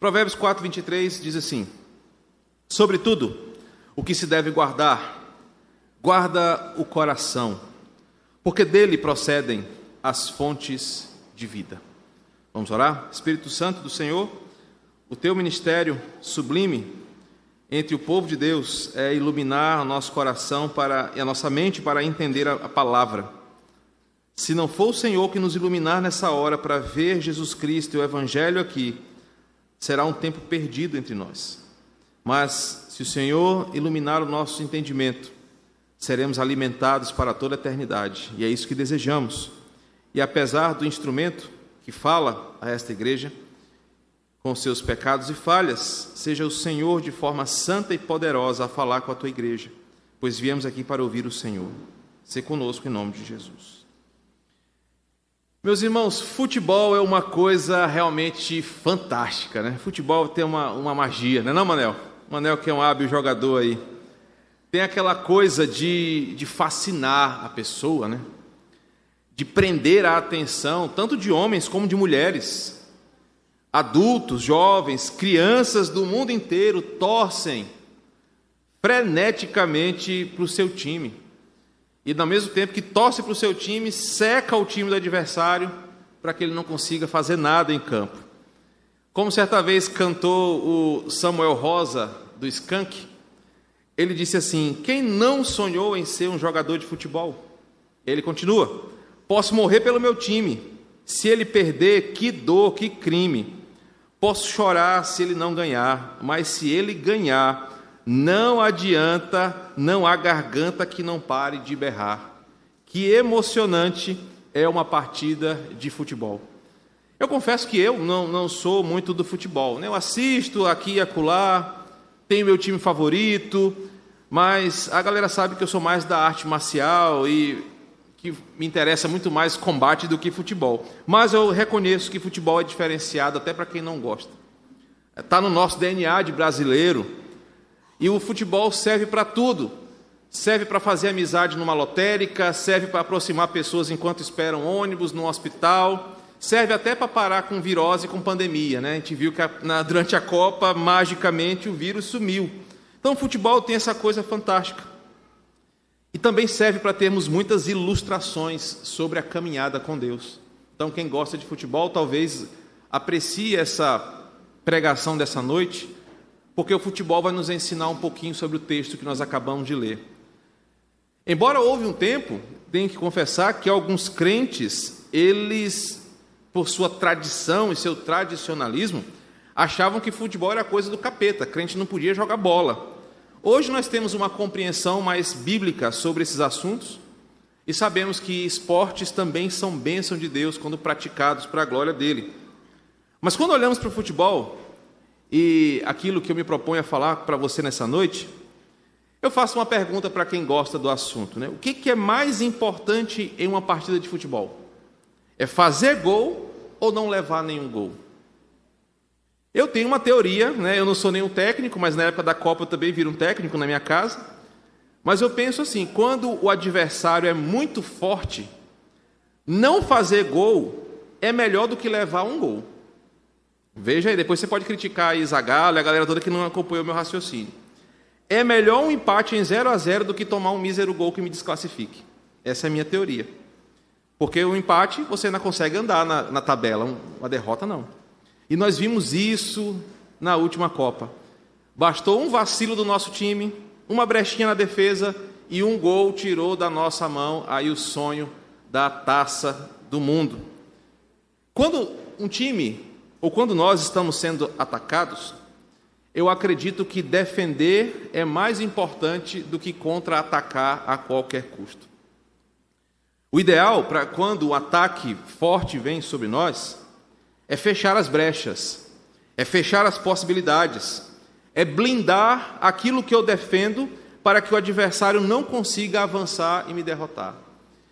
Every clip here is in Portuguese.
Provérbios 4, 23 diz assim: Sobretudo, o que se deve guardar, guarda o coração, porque dele procedem as fontes de vida. Vamos orar? Espírito Santo do Senhor, o teu ministério sublime entre o povo de Deus é iluminar o nosso coração para, e a nossa mente para entender a, a palavra. Se não for o Senhor que nos iluminar nessa hora para ver Jesus Cristo e o Evangelho aqui, será um tempo perdido entre nós. Mas se o Senhor iluminar o nosso entendimento, seremos alimentados para toda a eternidade, e é isso que desejamos. E apesar do instrumento que fala a esta igreja, com seus pecados e falhas, seja o Senhor de forma santa e poderosa a falar com a tua igreja, pois viemos aqui para ouvir o Senhor. Se conosco em nome de Jesus. Meus irmãos, futebol é uma coisa realmente fantástica, né? Futebol tem uma, uma magia, não é não, Manel? Manel que é um hábil jogador aí. Tem aquela coisa de, de fascinar a pessoa, né? De prender a atenção, tanto de homens como de mulheres. Adultos, jovens, crianças do mundo inteiro torcem freneticamente para o seu time e, ao mesmo tempo que torce para o seu time, seca o time do adversário para que ele não consiga fazer nada em campo. Como certa vez cantou o Samuel Rosa, do Skank, ele disse assim: Quem não sonhou em ser um jogador de futebol? Ele continua: Posso morrer pelo meu time. Se ele perder, que dor, que crime. Posso chorar se ele não ganhar, mas se ele ganhar, não adianta, não há garganta que não pare de berrar. Que emocionante é uma partida de futebol. Eu confesso que eu não, não sou muito do futebol. Né? Eu assisto aqui e acolá, tenho meu time favorito, mas a galera sabe que eu sou mais da arte marcial e que me interessa muito mais combate do que futebol. Mas eu reconheço que futebol é diferenciado até para quem não gosta. Está no nosso DNA de brasileiro e o futebol serve para tudo. Serve para fazer amizade numa lotérica, serve para aproximar pessoas enquanto esperam ônibus no hospital, serve até para parar com virose e com pandemia. Né? A gente viu que na, durante a Copa, magicamente, o vírus sumiu. Então, o futebol tem essa coisa fantástica. E também serve para termos muitas ilustrações sobre a caminhada com Deus. Então, quem gosta de futebol, talvez aprecie essa pregação dessa noite porque o futebol vai nos ensinar um pouquinho sobre o texto que nós acabamos de ler. Embora houve um tempo, tenho que confessar que alguns crentes, eles, por sua tradição e seu tradicionalismo, achavam que futebol era coisa do capeta, crente não podia jogar bola. Hoje nós temos uma compreensão mais bíblica sobre esses assuntos e sabemos que esportes também são bênção de Deus quando praticados para a glória dele. Mas quando olhamos para o futebol, e aquilo que eu me proponho a falar para você nessa noite, eu faço uma pergunta para quem gosta do assunto. Né? O que, que é mais importante em uma partida de futebol? É fazer gol ou não levar nenhum gol? Eu tenho uma teoria, né? eu não sou nenhum técnico, mas na época da Copa eu também viro um técnico na minha casa. Mas eu penso assim: quando o adversário é muito forte, não fazer gol é melhor do que levar um gol. Veja aí, depois você pode criticar a Zagallo e a galera toda que não acompanhou meu raciocínio. É melhor um empate em 0 a 0 do que tomar um mísero gol que me desclassifique. Essa é a minha teoria. Porque o empate você não consegue andar na, na tabela, uma derrota não. E nós vimos isso na última Copa. Bastou um vacilo do nosso time, uma brechinha na defesa e um gol tirou da nossa mão aí o sonho da taça do mundo. Quando um time ou quando nós estamos sendo atacados, eu acredito que defender é mais importante do que contra-atacar a qualquer custo. O ideal para quando o ataque forte vem sobre nós é fechar as brechas, é fechar as possibilidades, é blindar aquilo que eu defendo para que o adversário não consiga avançar e me derrotar.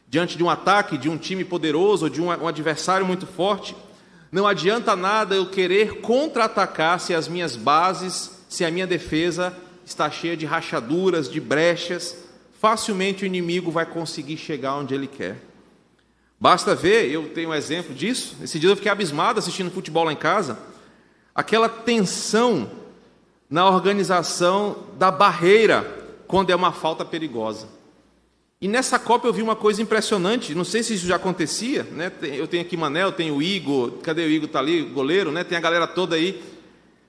Diante de um ataque de um time poderoso de um adversário muito forte, não adianta nada eu querer contra-atacar se as minhas bases, se a minha defesa está cheia de rachaduras, de brechas. Facilmente o inimigo vai conseguir chegar onde ele quer. Basta ver, eu tenho um exemplo disso. Esse dia eu fiquei abismado assistindo futebol lá em casa. aquela tensão na organização da barreira quando é uma falta perigosa. E nessa Copa eu vi uma coisa impressionante, não sei se isso já acontecia, né? Eu tenho aqui Manel, tenho o Igor, cadê o Igor? Está ali, goleiro, né? Tem a galera toda aí.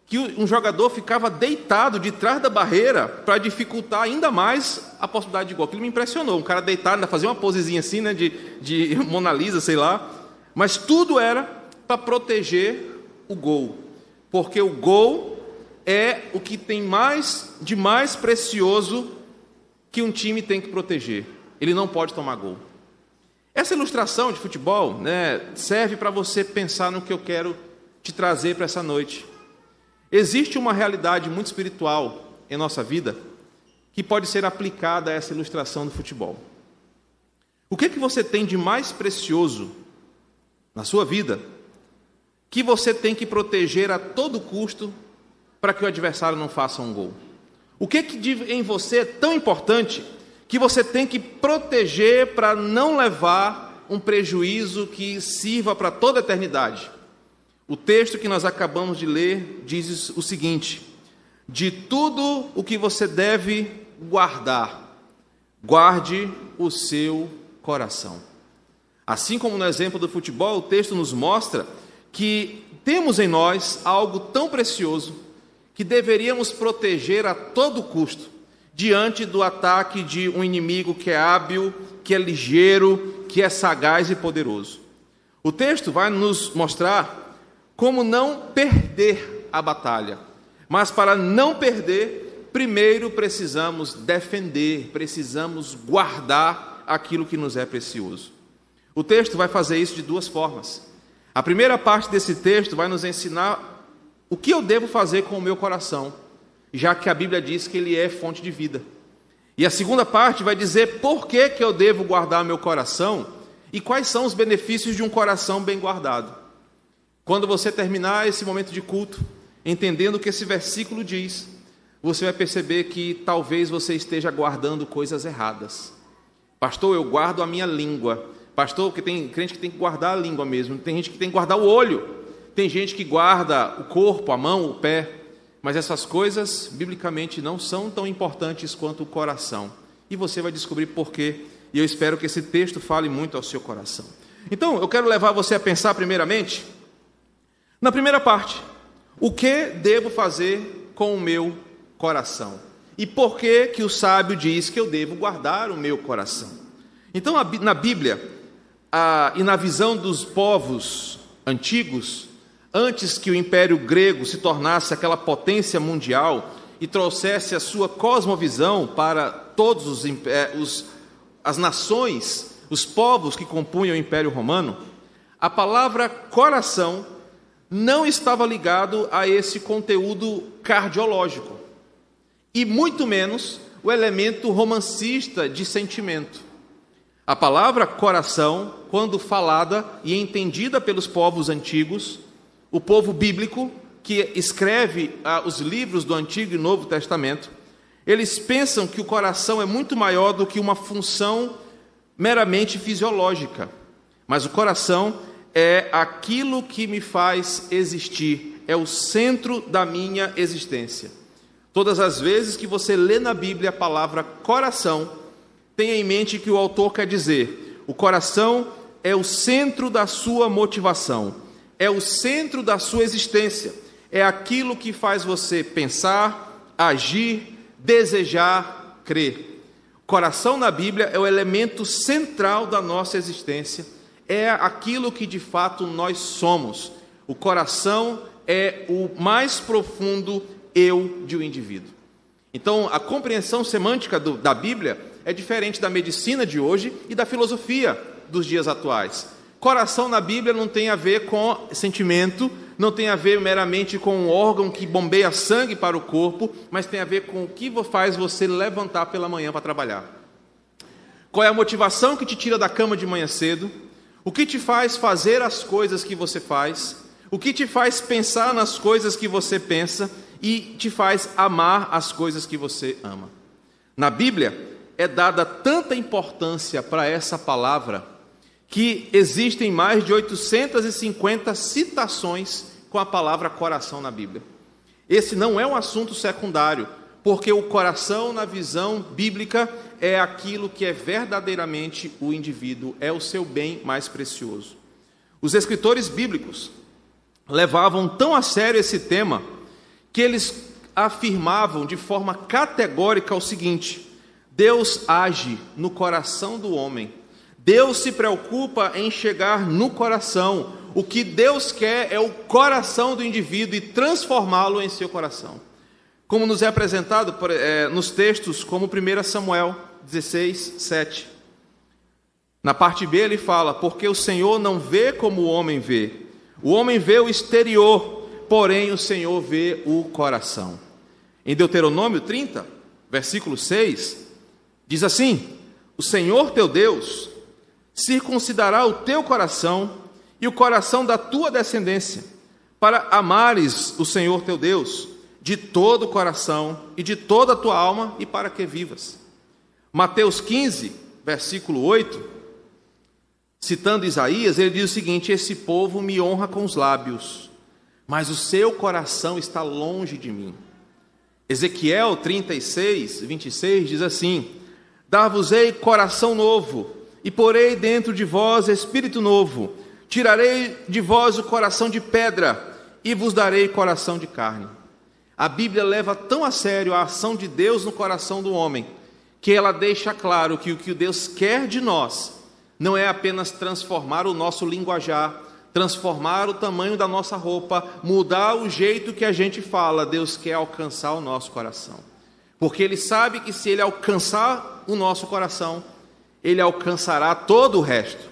Que um jogador ficava deitado de trás da barreira para dificultar ainda mais a possibilidade de gol. Aquilo me impressionou. Um cara deitado, ainda fazia uma posezinha assim, né? De, de Mona Lisa, sei lá. Mas tudo era para proteger o gol. Porque o gol é o que tem mais de mais precioso que um time tem que proteger. Ele não pode tomar gol. Essa ilustração de futebol né, serve para você pensar no que eu quero te trazer para essa noite. Existe uma realidade muito espiritual em nossa vida que pode ser aplicada a essa ilustração do futebol. O que, que você tem de mais precioso na sua vida que você tem que proteger a todo custo para que o adversário não faça um gol? O que, que em você é tão importante que você tem que proteger para não levar um prejuízo que sirva para toda a eternidade? O texto que nós acabamos de ler diz o seguinte: de tudo o que você deve guardar, guarde o seu coração. Assim como no exemplo do futebol, o texto nos mostra que temos em nós algo tão precioso que deveríamos proteger a todo custo diante do ataque de um inimigo que é hábil, que é ligeiro, que é sagaz e poderoso. O texto vai nos mostrar como não perder a batalha, mas para não perder, primeiro precisamos defender, precisamos guardar aquilo que nos é precioso. O texto vai fazer isso de duas formas. A primeira parte desse texto vai nos ensinar o que eu devo fazer com o meu coração, já que a Bíblia diz que ele é fonte de vida? E a segunda parte vai dizer por que, que eu devo guardar meu coração e quais são os benefícios de um coração bem guardado. Quando você terminar esse momento de culto, entendendo o que esse versículo diz, você vai perceber que talvez você esteja guardando coisas erradas. Pastor, eu guardo a minha língua. Pastor, que tem crente que tem que guardar a língua mesmo, tem gente que tem que guardar o olho. Tem gente que guarda o corpo, a mão, o pé, mas essas coisas, biblicamente, não são tão importantes quanto o coração. E você vai descobrir por quê. E eu espero que esse texto fale muito ao seu coração. Então, eu quero levar você a pensar, primeiramente, na primeira parte: o que devo fazer com o meu coração? E por que, que o sábio diz que eu devo guardar o meu coração? Então, na Bíblia, a, e na visão dos povos antigos, antes que o Império Grego se tornasse aquela potência mundial e trouxesse a sua cosmovisão para todos os, eh, os, as nações, os povos que compunham o Império Romano, a palavra coração não estava ligado a esse conteúdo cardiológico e muito menos o elemento romancista de sentimento. A palavra coração, quando falada e entendida pelos povos antigos, o povo bíblico que escreve ah, os livros do Antigo e Novo Testamento, eles pensam que o coração é muito maior do que uma função meramente fisiológica. Mas o coração é aquilo que me faz existir, é o centro da minha existência. Todas as vezes que você lê na Bíblia a palavra coração, tenha em mente que o autor quer dizer: o coração é o centro da sua motivação é o centro da sua existência, é aquilo que faz você pensar, agir, desejar, crer. Coração na Bíblia é o elemento central da nossa existência, é aquilo que de fato nós somos. O coração é o mais profundo eu de um indivíduo. Então, a compreensão semântica do, da Bíblia é diferente da medicina de hoje e da filosofia dos dias atuais. Coração na Bíblia não tem a ver com sentimento, não tem a ver meramente com um órgão que bombeia sangue para o corpo, mas tem a ver com o que faz você levantar pela manhã para trabalhar. Qual é a motivação que te tira da cama de manhã cedo? O que te faz fazer as coisas que você faz? O que te faz pensar nas coisas que você pensa e te faz amar as coisas que você ama? Na Bíblia é dada tanta importância para essa palavra que existem mais de 850 citações com a palavra coração na Bíblia. Esse não é um assunto secundário, porque o coração, na visão bíblica, é aquilo que é verdadeiramente o indivíduo, é o seu bem mais precioso. Os escritores bíblicos levavam tão a sério esse tema que eles afirmavam de forma categórica o seguinte: Deus age no coração do homem. Deus se preocupa em chegar no coração. O que Deus quer é o coração do indivíduo e transformá-lo em seu coração. Como nos é apresentado é, nos textos como 1 Samuel 16, 7. Na parte B ele fala: Porque o Senhor não vê como o homem vê. O homem vê o exterior, porém o Senhor vê o coração. Em Deuteronômio 30, versículo 6, diz assim: O Senhor teu Deus circuncidará o teu coração e o coração da tua descendência, para amares o Senhor teu Deus de todo o coração e de toda a tua alma e para que vivas. Mateus 15, versículo 8, citando Isaías, ele diz o seguinte: Esse povo me honra com os lábios, mas o seu coração está longe de mim. Ezequiel 36, 26 diz assim: Dar-vos-ei coração novo, e porei dentro de vós espírito novo, tirarei de vós o coração de pedra, e vos darei coração de carne. A Bíblia leva tão a sério a ação de Deus no coração do homem, que ela deixa claro que o que Deus quer de nós não é apenas transformar o nosso linguajar, transformar o tamanho da nossa roupa, mudar o jeito que a gente fala, Deus quer alcançar o nosso coração. Porque Ele sabe que se Ele alcançar o nosso coração, Ele alcançará todo o resto.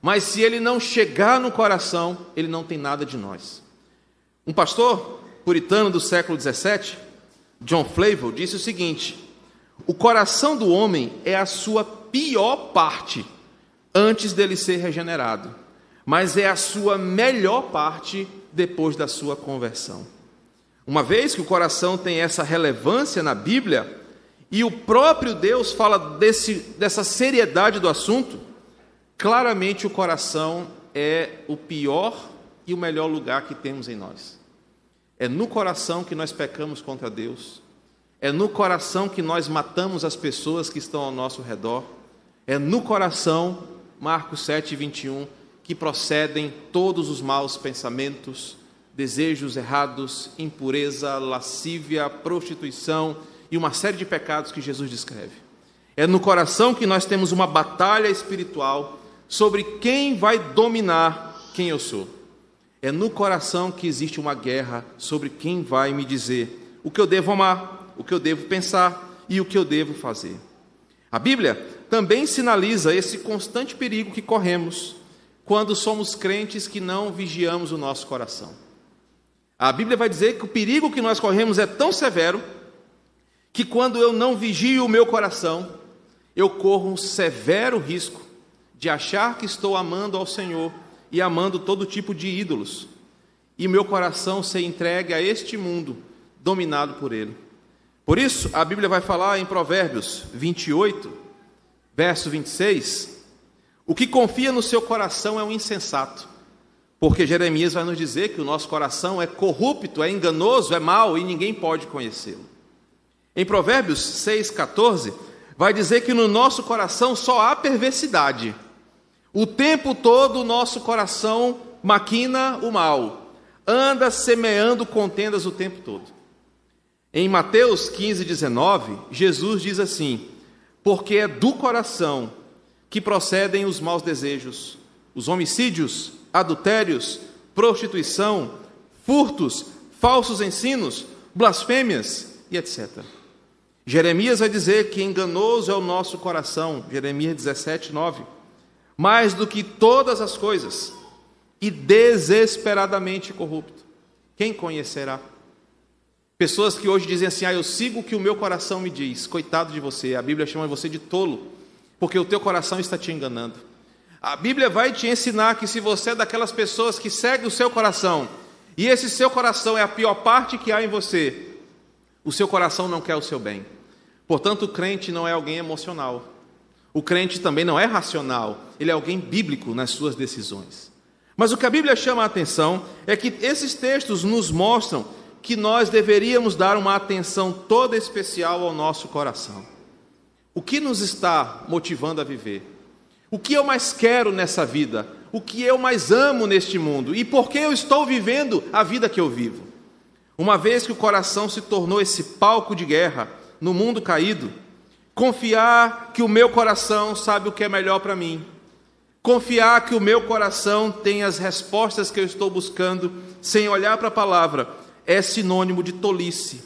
Mas se Ele não chegar no coração, Ele não tem nada de nós. Um pastor puritano do século 17, John Flavel, disse o seguinte: o coração do homem é a sua pior parte antes dele ser regenerado mas é a sua melhor parte depois da sua conversão. Uma vez que o coração tem essa relevância na Bíblia, e o próprio Deus fala desse, dessa seriedade do assunto, claramente o coração é o pior e o melhor lugar que temos em nós. É no coração que nós pecamos contra Deus, é no coração que nós matamos as pessoas que estão ao nosso redor, é no coração, Marcos 7, 21, que procedem todos os maus pensamentos, desejos errados, impureza, lascívia, prostituição e uma série de pecados que Jesus descreve. É no coração que nós temos uma batalha espiritual sobre quem vai dominar quem eu sou. É no coração que existe uma guerra sobre quem vai me dizer o que eu devo amar, o que eu devo pensar e o que eu devo fazer. A Bíblia também sinaliza esse constante perigo que corremos quando somos crentes que não vigiamos o nosso coração. A Bíblia vai dizer que o perigo que nós corremos é tão severo que quando eu não vigio o meu coração, eu corro um severo risco de achar que estou amando ao Senhor e amando todo tipo de ídolos, e meu coração ser entregue a este mundo dominado por ele. Por isso, a Bíblia vai falar em Provérbios 28, verso 26, o que confia no seu coração é um insensato, porque Jeremias vai nos dizer que o nosso coração é corrupto, é enganoso, é mau e ninguém pode conhecê-lo. Em Provérbios 6,14, vai dizer que no nosso coração só há perversidade. O tempo todo o nosso coração maquina o mal, anda semeando contendas o tempo todo. Em Mateus 15, 19, Jesus diz assim: Porque é do coração que procedem os maus desejos, os homicídios, adultérios, prostituição, furtos, falsos ensinos, blasfêmias e etc. Jeremias vai dizer que enganoso é o nosso coração, Jeremias 17, 9, mais do que todas as coisas, e desesperadamente corrupto. Quem conhecerá? Pessoas que hoje dizem assim: Ah, eu sigo o que o meu coração me diz. Coitado de você, a Bíblia chama você de tolo porque o teu coração está te enganando. A Bíblia vai te ensinar que se você é daquelas pessoas que segue o seu coração, e esse seu coração é a pior parte que há em você, o seu coração não quer o seu bem. Portanto, o crente não é alguém emocional. O crente também não é racional, ele é alguém bíblico nas suas decisões. Mas o que a Bíblia chama a atenção é que esses textos nos mostram que nós deveríamos dar uma atenção toda especial ao nosso coração. O que nos está motivando a viver? O que eu mais quero nessa vida? O que eu mais amo neste mundo? E por que eu estou vivendo a vida que eu vivo? Uma vez que o coração se tornou esse palco de guerra no mundo caído, confiar que o meu coração sabe o que é melhor para mim, Confiar que o meu coração tem as respostas que eu estou buscando, sem olhar para a palavra, é sinônimo de tolice,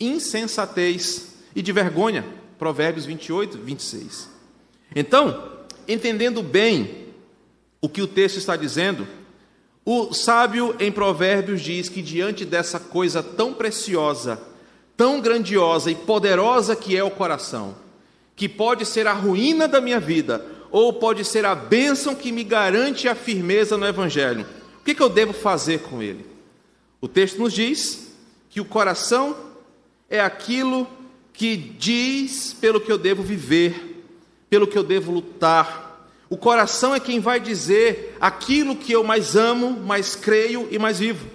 insensatez e de vergonha. Provérbios 28, 26. Então, entendendo bem o que o texto está dizendo, o sábio em Provérbios diz que diante dessa coisa tão preciosa, tão grandiosa e poderosa que é o coração, que pode ser a ruína da minha vida, ou pode ser a bênção que me garante a firmeza no Evangelho. O que, eu devo fazer com ele? O texto nos diz que o coração é aquilo que diz pelo que eu devo viver, pelo que eu devo lutar. O coração é quem vai dizer aquilo que eu mais amo, mais creio e mais vivo.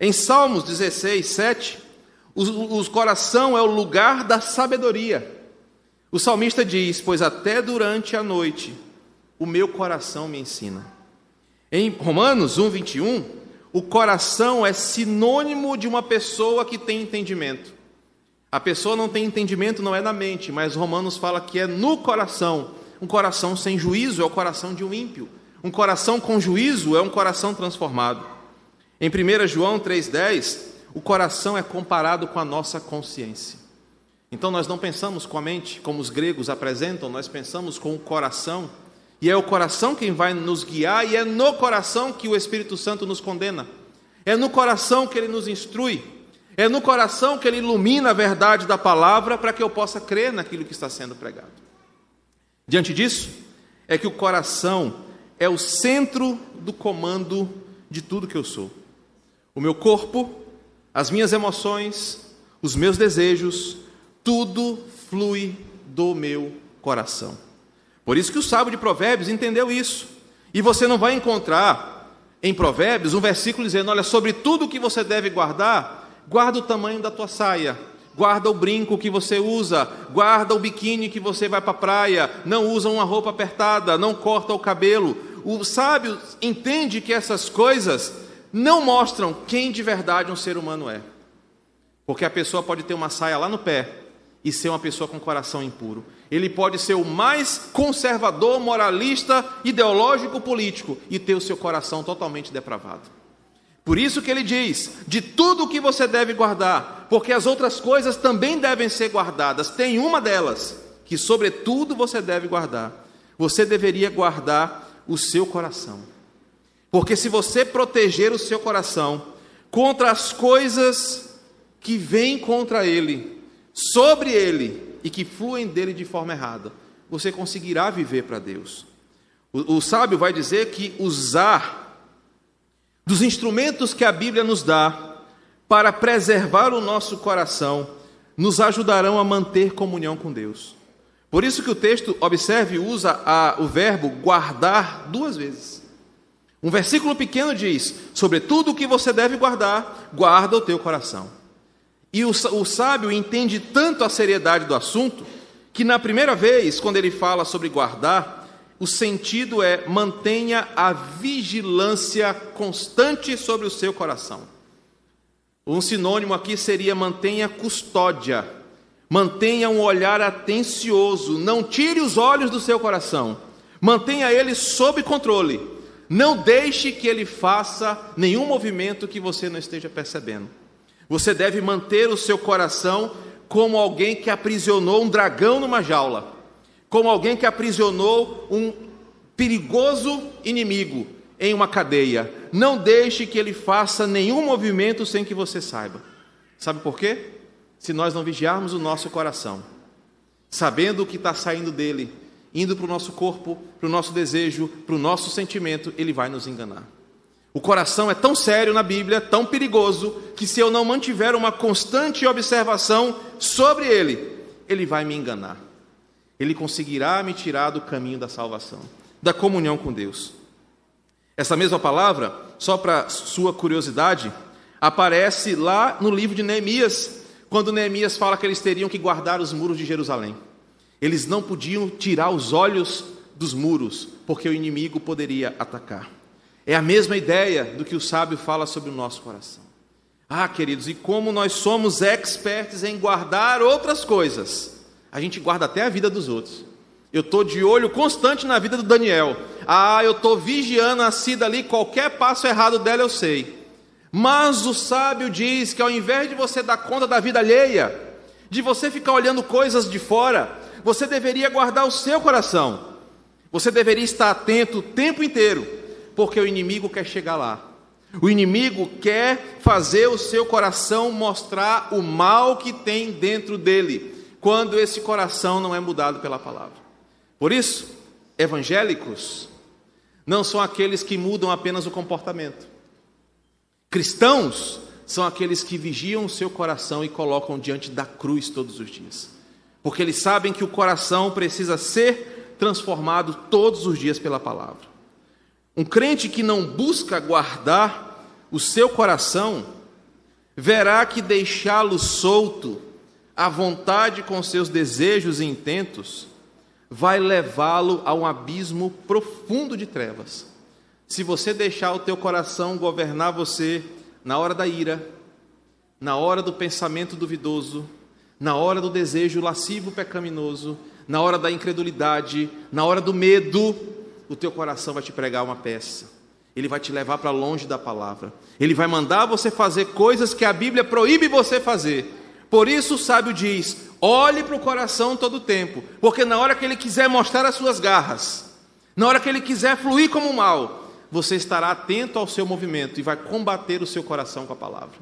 Em Salmos 16, 7, o, o coração é o lugar da sabedoria. O salmista diz: Pois até durante a noite o meu coração me ensina. Em Romanos 1, 21, o coração é sinônimo de uma pessoa que tem entendimento. A pessoa não tem entendimento, não é na mente, mas Romanos fala que é no coração. Um coração sem juízo é o coração de um ímpio. Um coração com juízo é um coração transformado. Em 1 João 3,10, o coração é comparado com a nossa consciência. Então nós não pensamos com a mente, como os gregos apresentam, nós pensamos com o coração, e é o coração quem vai nos guiar, e é no coração que o Espírito Santo nos condena, é no coração que ele nos instrui, é no coração que ele ilumina a verdade da palavra para que eu possa crer naquilo que está sendo pregado. Diante disso, é que o coração é o centro do comando de tudo que eu sou. O meu corpo, as minhas emoções, os meus desejos, tudo flui do meu coração. Por isso que o sábio de Provérbios entendeu isso. E você não vai encontrar em Provérbios um versículo dizendo: olha, sobre tudo que você deve guardar, guarda o tamanho da tua saia, guarda o brinco que você usa, guarda o biquíni que você vai para a praia, não usa uma roupa apertada, não corta o cabelo. O sábio entende que essas coisas não mostram quem de verdade um ser humano é. Porque a pessoa pode ter uma saia lá no pé, e ser uma pessoa com coração impuro. Ele pode ser o mais conservador, moralista, ideológico, político e ter o seu coração totalmente depravado. Por isso que ele diz: de tudo o que você deve guardar, porque as outras coisas também devem ser guardadas. Tem uma delas que, sobretudo, você deve guardar. Você deveria guardar o seu coração. Porque se você proteger o seu coração contra as coisas que vêm contra ele, sobre ele e que fluem dele de forma errada, você conseguirá viver para Deus. O, o sábio vai dizer que usar dos instrumentos que a Bíblia nos dá para preservar o nosso coração nos ajudarão a manter comunhão com Deus. Por isso que o texto, observe, usa a, o verbo guardar duas vezes. Um versículo pequeno diz: Sobre tudo o que você deve guardar, guarda o teu coração. E o, o sábio entende tanto a seriedade do assunto que, na primeira vez, quando ele fala sobre guardar, o sentido é mantenha a vigilância constante sobre o seu coração. Um sinônimo aqui seria mantenha custódia, mantenha um olhar atencioso, não tire os olhos do seu coração, mantenha ele sob controle, não deixe que ele faça nenhum movimento que você não esteja percebendo. Você deve manter o seu coração como alguém que aprisionou um dragão numa jaula, como alguém que aprisionou um perigoso inimigo em uma cadeia. Não deixe que ele faça nenhum movimento sem que você saiba. Sabe por quê? Se nós não vigiarmos o nosso coração, sabendo o que está saindo dele, indo para o nosso corpo, para o nosso desejo, para o nosso sentimento, ele vai nos enganar. O coração é tão sério na Bíblia, tão perigoso, que se eu não mantiver uma constante observação sobre ele, ele vai me enganar. Ele conseguirá me tirar do caminho da salvação, da comunhão com Deus. Essa mesma palavra, só para sua curiosidade, aparece lá no livro de Neemias, quando Neemias fala que eles teriam que guardar os muros de Jerusalém. Eles não podiam tirar os olhos dos muros, porque o inimigo poderia atacar. É a mesma ideia do que o sábio fala sobre o nosso coração. Ah, queridos, e como nós somos expertos em guardar outras coisas, a gente guarda até a vida dos outros. Eu estou de olho constante na vida do Daniel. Ah, eu estou vigiando a Cida ali, qualquer passo errado dela eu sei. Mas o sábio diz que ao invés de você dar conta da vida alheia, de você ficar olhando coisas de fora, você deveria guardar o seu coração. Você deveria estar atento o tempo inteiro, porque o inimigo quer chegar lá. O inimigo quer fazer o seu coração mostrar o mal que tem dentro dele, quando esse coração não é mudado pela palavra. Por isso, evangélicos não são aqueles que mudam apenas o comportamento. Cristãos são aqueles que vigiam o seu coração e colocam diante da cruz todos os dias, porque eles sabem que o coração precisa ser transformado todos os dias pela palavra. Um crente que não busca guardar o seu coração, verá que deixá-lo solto, à vontade com seus desejos e intentos, vai levá-lo a um abismo profundo de trevas. Se você deixar o teu coração governar você na hora da ira, na hora do pensamento duvidoso, na hora do desejo lascivo pecaminoso, na hora da incredulidade, na hora do medo, o teu coração vai te pregar uma peça. Ele vai te levar para longe da palavra. Ele vai mandar você fazer coisas que a Bíblia proíbe você fazer. Por isso o sábio diz: Olhe para o coração todo o tempo, porque na hora que ele quiser mostrar as suas garras, na hora que ele quiser fluir como mal, você estará atento ao seu movimento e vai combater o seu coração com a palavra.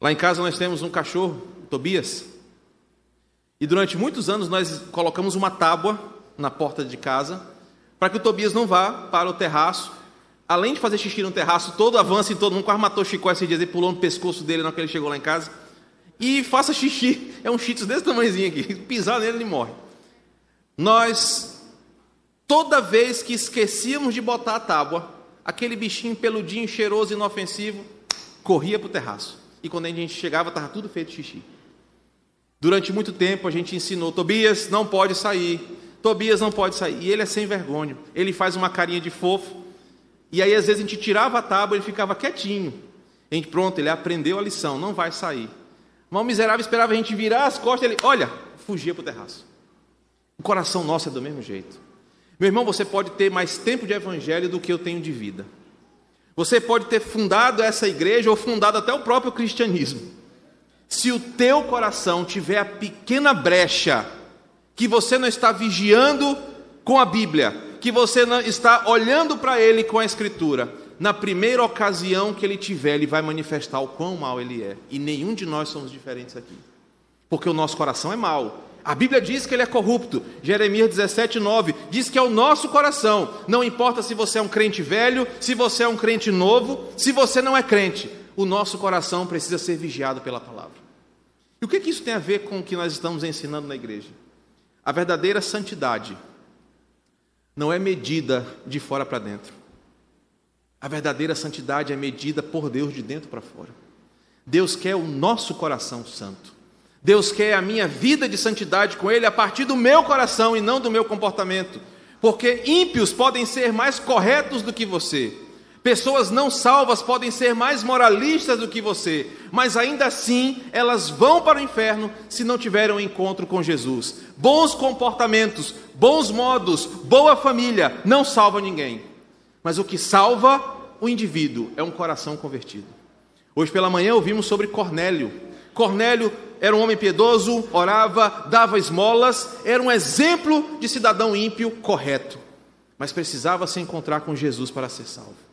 Lá em casa nós temos um cachorro, Tobias, e durante muitos anos nós colocamos uma tábua na porta de casa para que o Tobias não vá para o terraço. Além de fazer xixi no terraço, todo avança e todo mundo quase matou o Chicó esses dias e pulou no pescoço dele na hora que ele chegou lá em casa e faça xixi. É um cheetos desse tamanhozinho aqui. Pisar nele, ele morre. Nós, toda vez que esquecíamos de botar a tábua, aquele bichinho peludinho, cheiroso, inofensivo, corria para o terraço. E quando a gente chegava, estava tudo feito xixi. Durante muito tempo a gente ensinou: Tobias não pode sair. Tobias não pode sair. E ele é sem vergonha. Ele faz uma carinha de fofo. E aí, às vezes, a gente tirava a tábua, ele ficava quietinho. Gente, pronto, ele aprendeu a lição, não vai sair. Mas o miserável esperava a gente virar as costas, ele, olha, fugia para o terraço. O coração nosso é do mesmo jeito. Meu irmão, você pode ter mais tempo de evangelho do que eu tenho de vida. Você pode ter fundado essa igreja ou fundado até o próprio cristianismo. Se o teu coração tiver a pequena brecha que você não está vigiando com a Bíblia, que você não está olhando para ele com a escritura, na primeira ocasião que ele tiver, ele vai manifestar o quão mal ele é. E nenhum de nós somos diferentes aqui. Porque o nosso coração é mau. A Bíblia diz que ele é corrupto. Jeremias 17, 9 diz que é o nosso coração. Não importa se você é um crente velho, se você é um crente novo, se você não é crente. O nosso coração precisa ser vigiado pela palavra. E o que, que isso tem a ver com o que nós estamos ensinando na igreja? A verdadeira santidade não é medida de fora para dentro. A verdadeira santidade é medida por Deus de dentro para fora. Deus quer o nosso coração santo. Deus quer a minha vida de santidade com Ele a partir do meu coração e não do meu comportamento. Porque ímpios podem ser mais corretos do que você. Pessoas não salvas podem ser mais moralistas do que você, mas ainda assim elas vão para o inferno se não tiverem um encontro com Jesus. Bons comportamentos, bons modos, boa família não salvam ninguém. Mas o que salva o indivíduo é um coração convertido. Hoje pela manhã ouvimos sobre Cornélio. Cornélio era um homem piedoso, orava, dava esmolas, era um exemplo de cidadão ímpio correto, mas precisava se encontrar com Jesus para ser salvo.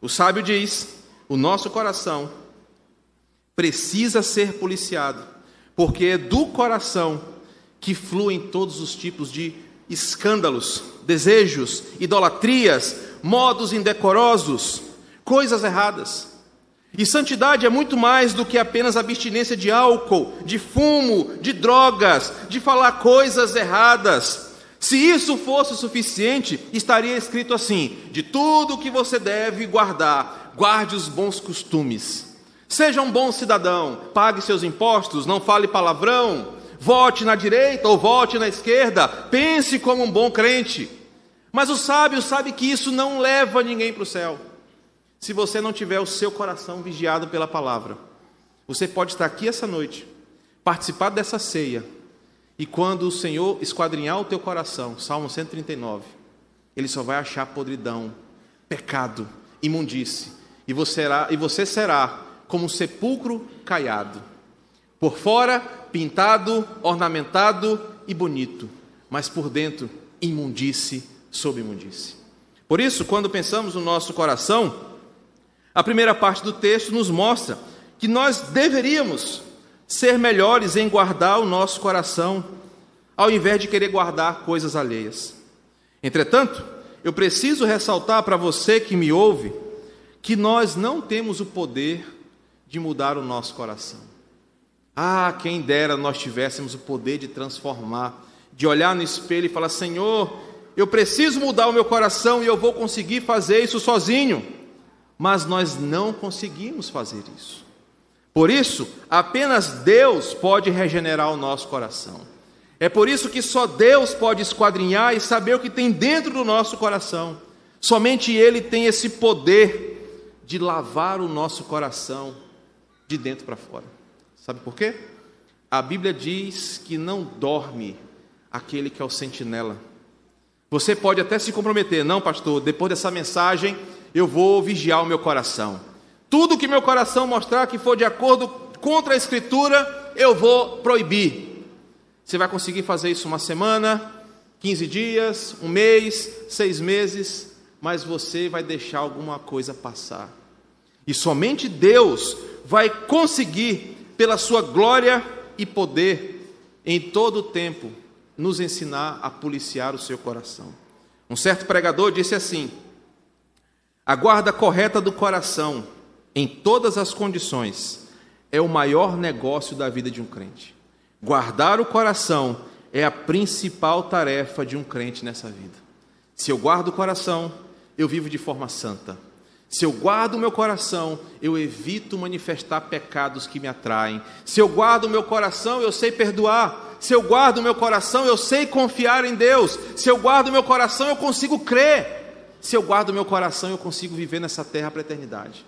O sábio diz: o nosso coração precisa ser policiado, porque é do coração que fluem todos os tipos de escândalos, desejos, idolatrias, modos indecorosos, coisas erradas. E santidade é muito mais do que apenas abstinência de álcool, de fumo, de drogas, de falar coisas erradas. Se isso fosse o suficiente, estaria escrito assim: de tudo que você deve guardar, guarde os bons costumes. Seja um bom cidadão, pague seus impostos, não fale palavrão, vote na direita ou vote na esquerda, pense como um bom crente. Mas o sábio sabe que isso não leva ninguém para o céu. Se você não tiver o seu coração vigiado pela palavra, você pode estar aqui essa noite, participar dessa ceia, e quando o Senhor esquadrinhar o teu coração, Salmo 139, ele só vai achar podridão, pecado, imundície, e você será, e você será como um sepulcro caiado. Por fora, pintado, ornamentado e bonito, mas por dentro, imundície sob imundície. Por isso, quando pensamos no nosso coração, a primeira parte do texto nos mostra que nós deveríamos ser melhores em guardar o nosso coração, ao invés de querer guardar coisas alheias. Entretanto, eu preciso ressaltar para você que me ouve que nós não temos o poder de mudar o nosso coração. Ah, quem dera nós tivéssemos o poder de transformar, de olhar no espelho e falar: Senhor, eu preciso mudar o meu coração e eu vou conseguir fazer isso sozinho. Mas nós não conseguimos fazer isso. Por isso, apenas Deus pode regenerar o nosso coração. É por isso que só Deus pode esquadrinhar e saber o que tem dentro do nosso coração. Somente Ele tem esse poder de lavar o nosso coração de dentro para fora. Sabe por quê? A Bíblia diz que não dorme aquele que é o sentinela. Você pode até se comprometer, não, pastor, depois dessa mensagem eu vou vigiar o meu coração. Tudo que meu coração mostrar que for de acordo contra a Escritura, eu vou proibir. Você vai conseguir fazer isso uma semana, 15 dias, um mês, seis meses, mas você vai deixar alguma coisa passar. E somente Deus vai conseguir, pela sua glória e poder, em todo o tempo, nos ensinar a policiar o seu coração. Um certo pregador disse assim: a guarda correta do coração em todas as condições, é o maior negócio da vida de um crente. Guardar o coração é a principal tarefa de um crente nessa vida. Se eu guardo o coração, eu vivo de forma santa. Se eu guardo o meu coração, eu evito manifestar pecados que me atraem. Se eu guardo o meu coração, eu sei perdoar. Se eu guardo o meu coração, eu sei confiar em Deus. Se eu guardo o meu coração, eu consigo crer. Se eu guardo o meu coração, eu consigo viver nessa terra para a eternidade.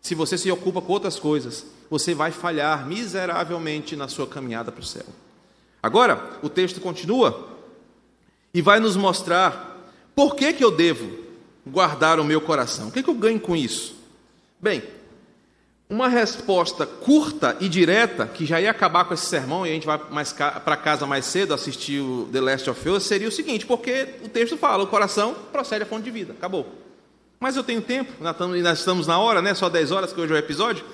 Se você se ocupa com outras coisas, você vai falhar miseravelmente na sua caminhada para o céu. Agora, o texto continua e vai nos mostrar por que, que eu devo guardar o meu coração. O que, que eu ganho com isso? Bem, uma resposta curta e direta, que já ia acabar com esse sermão e a gente vai para casa mais cedo assistir o The Last of Us, seria o seguinte: porque o texto fala, o coração procede a fonte de vida, acabou. Mas eu tenho tempo, nós estamos na hora, né? Só 10 horas que hoje é o episódio.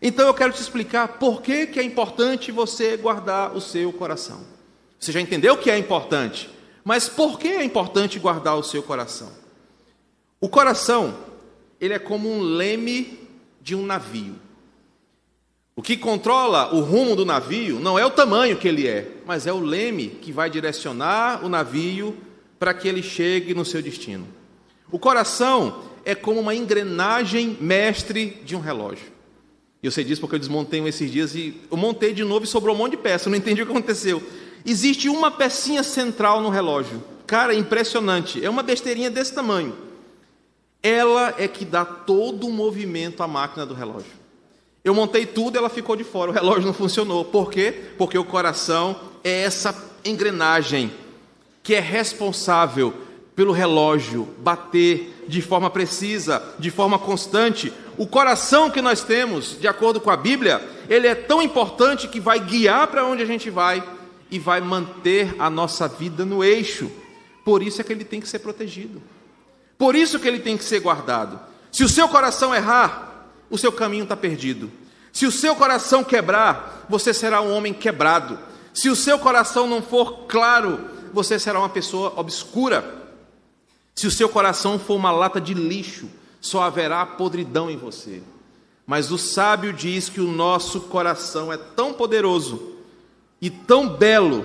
Então eu quero te explicar por que, que é importante você guardar o seu coração. Você já entendeu que é importante, mas por que é importante guardar o seu coração? O coração, ele é como um leme de um navio. O que controla o rumo do navio não é o tamanho que ele é, mas é o leme que vai direcionar o navio para que ele chegue no seu destino. O coração é como uma engrenagem mestre de um relógio. E eu sei disso porque eu desmontei um esses dias e eu montei de novo e sobrou um monte de peça, eu não entendi o que aconteceu. Existe uma pecinha central no relógio. Cara, impressionante. É uma besteirinha desse tamanho. Ela é que dá todo o movimento à máquina do relógio. Eu montei tudo, ela ficou de fora. O relógio não funcionou. Por quê? Porque o coração é essa engrenagem que é responsável pelo relógio bater de forma precisa, de forma constante. O coração que nós temos, de acordo com a Bíblia, ele é tão importante que vai guiar para onde a gente vai e vai manter a nossa vida no eixo. Por isso é que ele tem que ser protegido. Por isso que ele tem que ser guardado. Se o seu coração errar, o seu caminho está perdido. Se o seu coração quebrar, você será um homem quebrado. Se o seu coração não for claro, você será uma pessoa obscura. Se o seu coração for uma lata de lixo, só haverá podridão em você. Mas o sábio diz que o nosso coração é tão poderoso e tão belo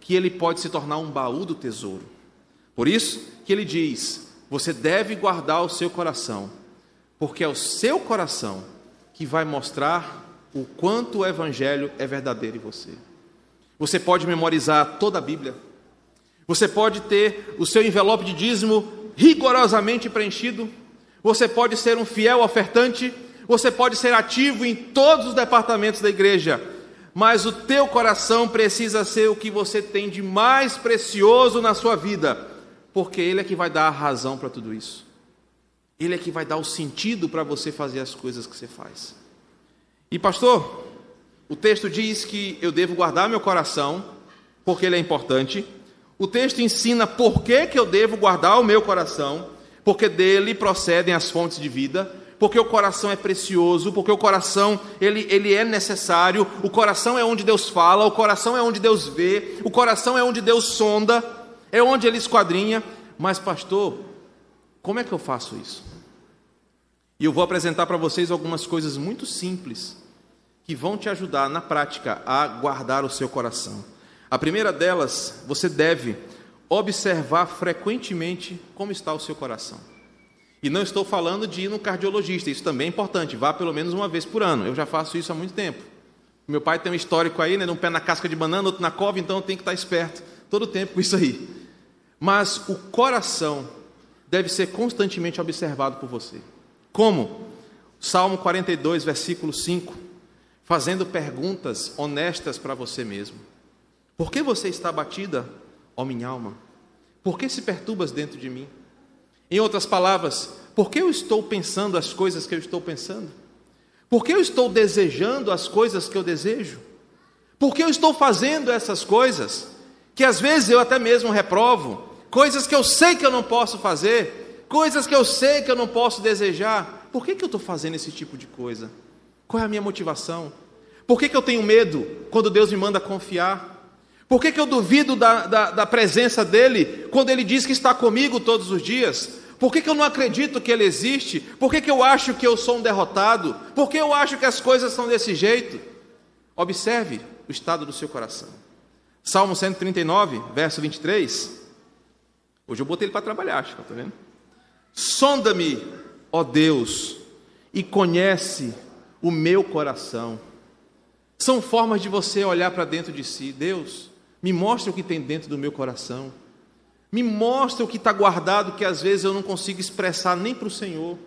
que ele pode se tornar um baú do tesouro. Por isso que ele diz: você deve guardar o seu coração, porque é o seu coração que vai mostrar o quanto o evangelho é verdadeiro em você. Você pode memorizar toda a Bíblia. Você pode ter o seu envelope de dízimo rigorosamente preenchido. Você pode ser um fiel ofertante. Você pode ser ativo em todos os departamentos da igreja mas o teu coração precisa ser o que você tem de mais precioso na sua vida, porque Ele é que vai dar a razão para tudo isso. Ele é que vai dar o sentido para você fazer as coisas que você faz. E pastor, o texto diz que eu devo guardar meu coração, porque ele é importante. O texto ensina por que, que eu devo guardar o meu coração, porque dele procedem as fontes de vida porque o coração é precioso, porque o coração ele, ele é necessário, o coração é onde Deus fala, o coração é onde Deus vê, o coração é onde Deus sonda, é onde ele esquadrinha. Mas, pastor, como é que eu faço isso? E eu vou apresentar para vocês algumas coisas muito simples que vão te ajudar na prática a guardar o seu coração. A primeira delas, você deve observar frequentemente como está o seu coração. E não estou falando de ir no cardiologista, isso também é importante, vá pelo menos uma vez por ano. Eu já faço isso há muito tempo. Meu pai tem um histórico aí, né, um pé na casca de banana, outro na cova, então eu tenho que estar esperto todo o tempo com isso aí. Mas o coração deve ser constantemente observado por você. Como? Salmo 42, versículo 5, fazendo perguntas honestas para você mesmo. Por que você está abatida, ó minha alma? Por que se perturbas dentro de mim? Em outras palavras, por que eu estou pensando as coisas que eu estou pensando? Por que eu estou desejando as coisas que eu desejo? Por que eu estou fazendo essas coisas que às vezes eu até mesmo reprovo? Coisas que eu sei que eu não posso fazer, coisas que eu sei que eu não posso desejar. Por que, que eu estou fazendo esse tipo de coisa? Qual é a minha motivação? Por que, que eu tenho medo quando Deus me manda confiar? Por que, que eu duvido da, da, da, presença dele quando ele diz que está comigo todos os dias? Por que, que eu não acredito que ele existe? Por que, que eu acho que eu sou um derrotado? Por que eu acho que as coisas são desse jeito? Observe o estado do seu coração. Salmo 139, verso 23. Hoje eu botei ele para trabalhar, acho que está vendo? Sonda-me, ó Deus, e conhece o meu coração. São formas de você olhar para dentro de si. Deus, me mostre o que tem dentro do meu coração. Me mostre o que está guardado que às vezes eu não consigo expressar nem para o Senhor.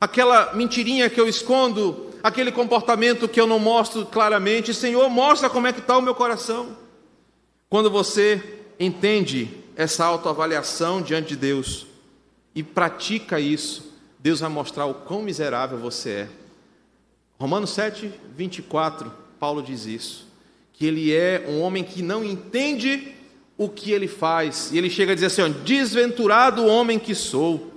Aquela mentirinha que eu escondo, aquele comportamento que eu não mostro claramente. Senhor, mostra como é que está o meu coração. Quando você entende essa autoavaliação diante de Deus e pratica isso, Deus vai mostrar o quão miserável você é. Romanos 7, 24, Paulo diz isso que ele é um homem que não entende o que ele faz. E ele chega a dizer assim: ó, desventurado homem que sou,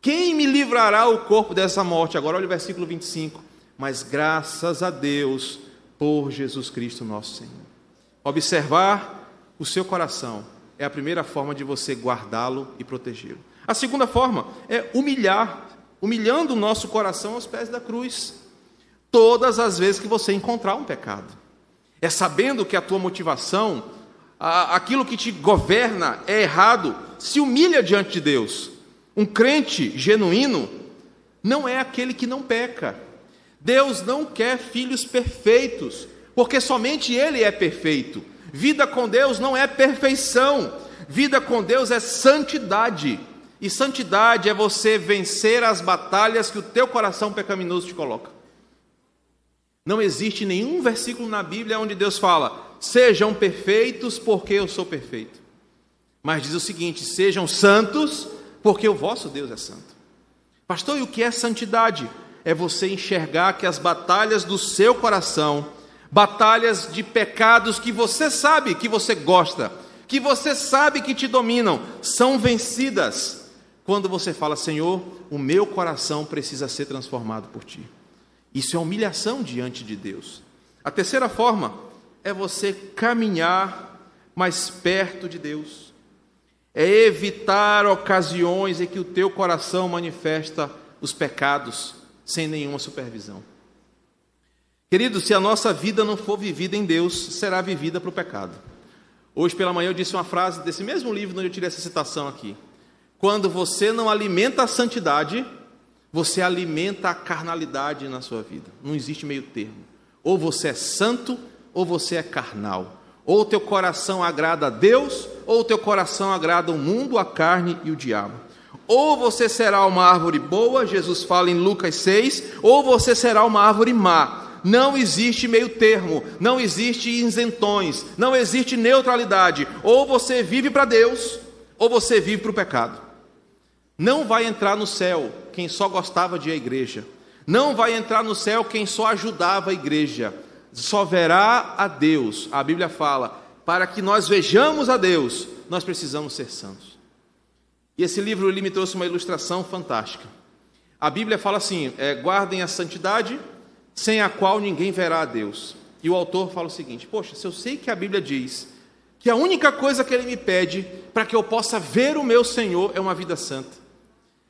quem me livrará o corpo dessa morte? Agora olha o versículo 25. Mas graças a Deus por Jesus Cristo nosso Senhor. Observar o seu coração é a primeira forma de você guardá-lo e protegê-lo. A segunda forma é humilhar, humilhando o nosso coração aos pés da cruz, todas as vezes que você encontrar um pecado. É sabendo que a tua motivação, aquilo que te governa é errado, se humilha diante de Deus. Um crente genuíno não é aquele que não peca. Deus não quer filhos perfeitos, porque somente Ele é perfeito. Vida com Deus não é perfeição, vida com Deus é santidade. E santidade é você vencer as batalhas que o teu coração pecaminoso te coloca. Não existe nenhum versículo na Bíblia onde Deus fala: sejam perfeitos porque eu sou perfeito. Mas diz o seguinte: sejam santos porque o vosso Deus é santo. Pastor, e o que é santidade? É você enxergar que as batalhas do seu coração, batalhas de pecados que você sabe que você gosta, que você sabe que te dominam, são vencidas quando você fala: Senhor, o meu coração precisa ser transformado por ti. Isso é humilhação diante de Deus. A terceira forma é você caminhar mais perto de Deus. É evitar ocasiões em que o teu coração manifesta os pecados sem nenhuma supervisão. Querido, se a nossa vida não for vivida em Deus, será vivida para o pecado. Hoje pela manhã eu disse uma frase desse mesmo livro onde eu tirei essa citação aqui. Quando você não alimenta a santidade, você alimenta a carnalidade na sua vida. Não existe meio termo. Ou você é santo, ou você é carnal. Ou o teu coração agrada a Deus, ou o teu coração agrada o mundo, a carne e o diabo. Ou você será uma árvore boa, Jesus fala em Lucas 6, ou você será uma árvore má. Não existe meio termo, não existe isentões, não existe neutralidade. Ou você vive para Deus, ou você vive para o pecado. Não vai entrar no céu quem só gostava de ir à igreja. Não vai entrar no céu quem só ajudava a igreja. Só verá a Deus. A Bíblia fala: para que nós vejamos a Deus, nós precisamos ser santos. E esse livro ele me trouxe uma ilustração fantástica. A Bíblia fala assim: é, guardem a santidade sem a qual ninguém verá a Deus. E o autor fala o seguinte: Poxa, se eu sei que a Bíblia diz que a única coisa que ele me pede para que eu possa ver o meu Senhor é uma vida santa,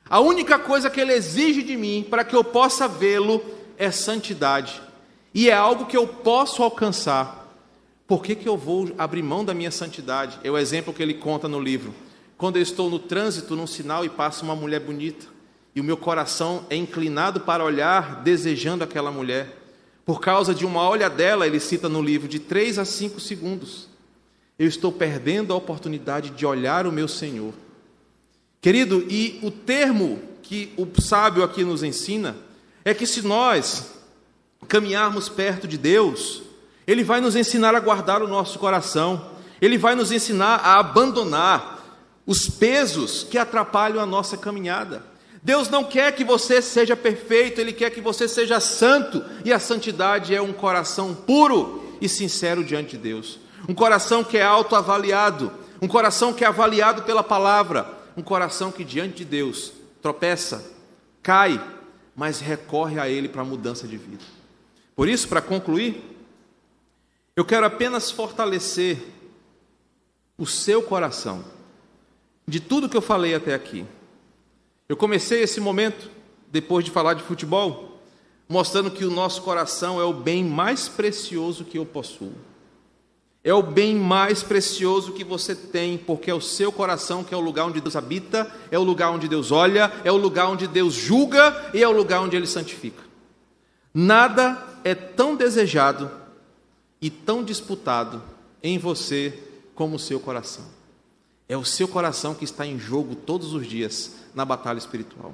a única coisa que ele exige de mim para que eu possa vê-lo é santidade, e é algo que eu posso alcançar, por que, que eu vou abrir mão da minha santidade? É o exemplo que ele conta no livro. Quando eu estou no trânsito, num sinal, e passa uma mulher bonita, e o meu coração é inclinado para olhar, desejando aquela mulher. Por causa de uma olha dela, ele cita no livro, de 3 a 5 segundos. Eu estou perdendo a oportunidade de olhar o meu Senhor. Querido, e o termo que o sábio aqui nos ensina é que se nós caminharmos perto de Deus, Ele vai nos ensinar a guardar o nosso coração, Ele vai nos ensinar a abandonar os pesos que atrapalham a nossa caminhada. Deus não quer que você seja perfeito, Ele quer que você seja santo, e a santidade é um coração puro e sincero diante de Deus, um coração que é autoavaliado, um coração que é avaliado pela palavra, um coração que diante de Deus tropeça, cai, mas recorre a Ele para mudança de vida. Por isso, para concluir, eu quero apenas fortalecer o seu coração, de tudo que eu falei até aqui. Eu comecei esse momento, depois de falar de futebol, mostrando que o nosso coração é o bem mais precioso que eu possuo. É o bem mais precioso que você tem, porque é o seu coração que é o lugar onde Deus habita, é o lugar onde Deus olha, é o lugar onde Deus julga e é o lugar onde Ele santifica. Nada é tão desejado e tão disputado em você como o seu coração. É o seu coração que está em jogo todos os dias na batalha espiritual.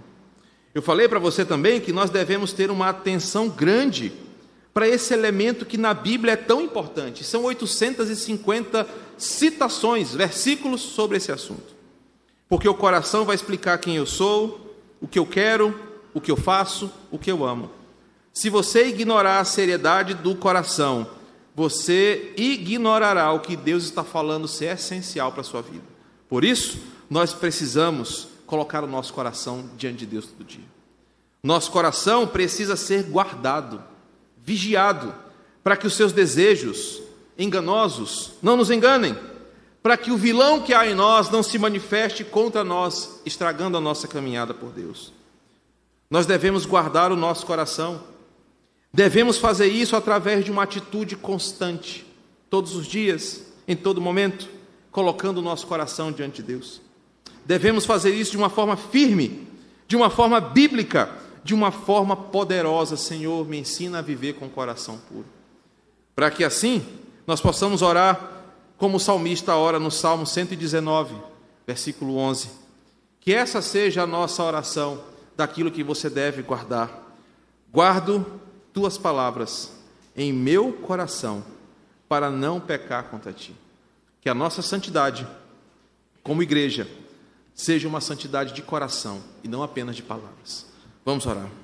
Eu falei para você também que nós devemos ter uma atenção grande para esse elemento que na Bíblia é tão importante. São 850 citações, versículos sobre esse assunto. Porque o coração vai explicar quem eu sou, o que eu quero, o que eu faço, o que eu amo. Se você ignorar a seriedade do coração, você ignorará o que Deus está falando ser essencial para a sua vida. Por isso, nós precisamos colocar o nosso coração diante de Deus todo dia. Nosso coração precisa ser guardado, vigiado, para que os seus desejos enganosos não nos enganem, para que o vilão que há em nós não se manifeste contra nós, estragando a nossa caminhada por Deus. Nós devemos guardar o nosso coração, devemos fazer isso através de uma atitude constante, todos os dias, em todo momento, colocando o nosso coração diante de Deus. Devemos fazer isso de uma forma firme, de uma forma bíblica, de uma forma poderosa. Senhor, me ensina a viver com o coração puro. Para que assim nós possamos orar como o salmista ora no Salmo 119, versículo 11. Que essa seja a nossa oração daquilo que você deve guardar. Guardo tuas palavras em meu coração para não pecar contra ti. Que a nossa santidade, como igreja, seja uma santidade de coração e não apenas de palavras. Vamos orar.